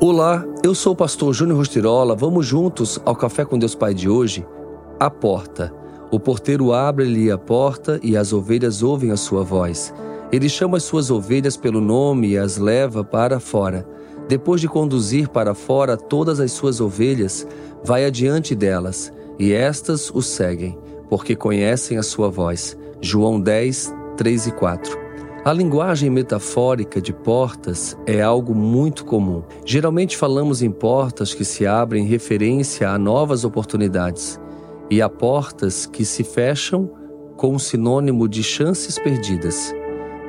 Olá, eu sou o pastor Júnior Rostirola. Vamos juntos ao Café com Deus Pai de hoje? A porta. O porteiro abre-lhe a porta e as ovelhas ouvem a sua voz. Ele chama as suas ovelhas pelo nome e as leva para fora. Depois de conduzir para fora todas as suas ovelhas, vai adiante delas, e estas o seguem, porque conhecem a sua voz. João 10, 3 e 4. A linguagem metafórica de portas é algo muito comum. Geralmente falamos em portas que se abrem em referência a novas oportunidades e a portas que se fecham com o sinônimo de chances perdidas.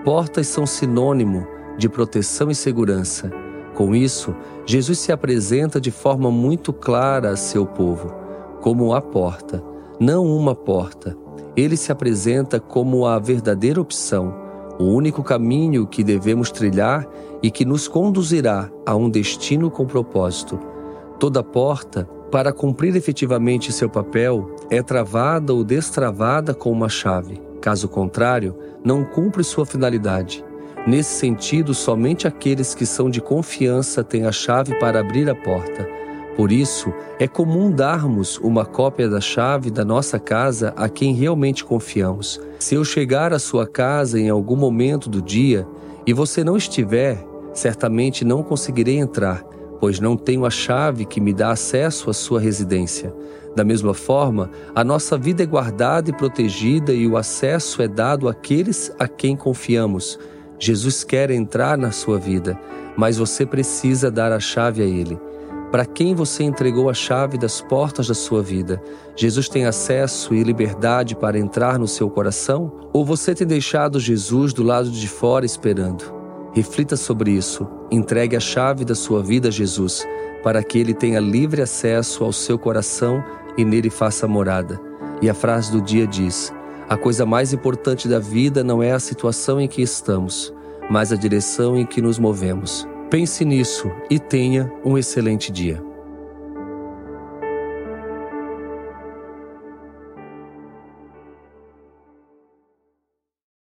Portas são sinônimo de proteção e segurança. Com isso, Jesus se apresenta de forma muito clara a seu povo, como a porta, não uma porta. Ele se apresenta como a verdadeira opção o único caminho que devemos trilhar e que nos conduzirá a um destino com propósito. Toda porta, para cumprir efetivamente seu papel, é travada ou destravada com uma chave. Caso contrário, não cumpre sua finalidade. Nesse sentido, somente aqueles que são de confiança têm a chave para abrir a porta. Por isso, é comum darmos uma cópia da chave da nossa casa a quem realmente confiamos. Se eu chegar à sua casa em algum momento do dia e você não estiver, certamente não conseguirei entrar, pois não tenho a chave que me dá acesso à sua residência. Da mesma forma, a nossa vida é guardada e protegida e o acesso é dado àqueles a quem confiamos. Jesus quer entrar na sua vida, mas você precisa dar a chave a Ele. Para quem você entregou a chave das portas da sua vida? Jesus tem acesso e liberdade para entrar no seu coração? Ou você tem deixado Jesus do lado de fora esperando? Reflita sobre isso. Entregue a chave da sua vida a Jesus, para que ele tenha livre acesso ao seu coração e nele faça morada. E a frase do dia diz: A coisa mais importante da vida não é a situação em que estamos, mas a direção em que nos movemos. Pense nisso e tenha um excelente dia.